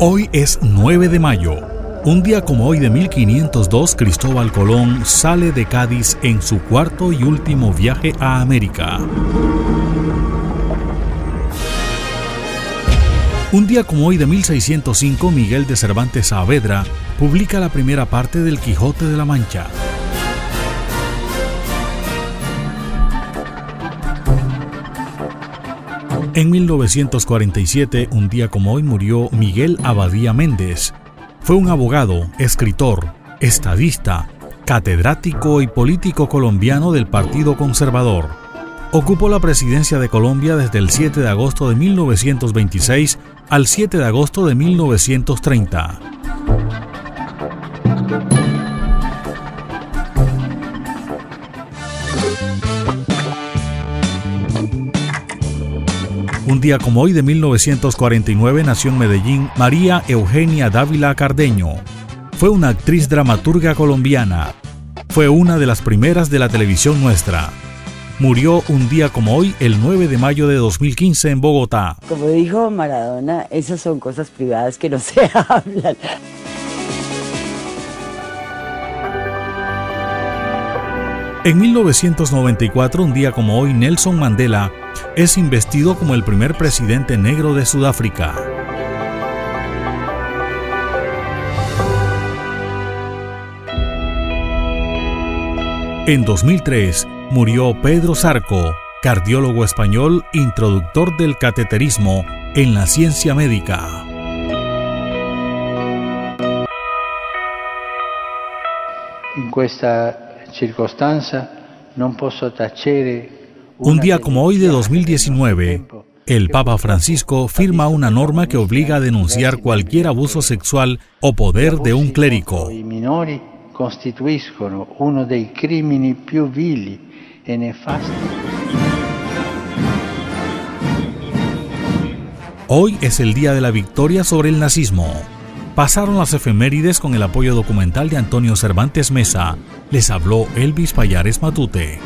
Hoy es 9 de mayo. Un día como hoy de 1502, Cristóbal Colón sale de Cádiz en su cuarto y último viaje a América. Un día como hoy de 1605, Miguel de Cervantes Saavedra publica la primera parte del Quijote de la Mancha. En 1947, un día como hoy, murió Miguel Abadía Méndez. Fue un abogado, escritor, estadista, catedrático y político colombiano del Partido Conservador. Ocupó la presidencia de Colombia desde el 7 de agosto de 1926 al 7 de agosto de 1930. Un día como hoy de 1949 nació en Medellín María Eugenia Dávila Cardeño. Fue una actriz dramaturga colombiana. Fue una de las primeras de la televisión nuestra. Murió un día como hoy, el 9 de mayo de 2015 en Bogotá. Como dijo Maradona, esas son cosas privadas que no se hablan. En 1994, un día como hoy, Nelson Mandela es investido como el primer presidente negro de Sudáfrica. En 2003 murió Pedro Sarco, cardiólogo español, introductor del cateterismo en la ciencia médica. En esta circunstancia no puedo tacere un día como hoy de 2019, el Papa Francisco firma una norma que obliga a denunciar cualquier abuso sexual o poder de un clérigo. I minori costituiscono uno dei crimini più vili e nefasti. Hoy es el día de la victoria sobre el nazismo. Pasaron las efemérides con el apoyo documental de Antonio Cervantes Mesa. Les habló Elvis Payares Matute.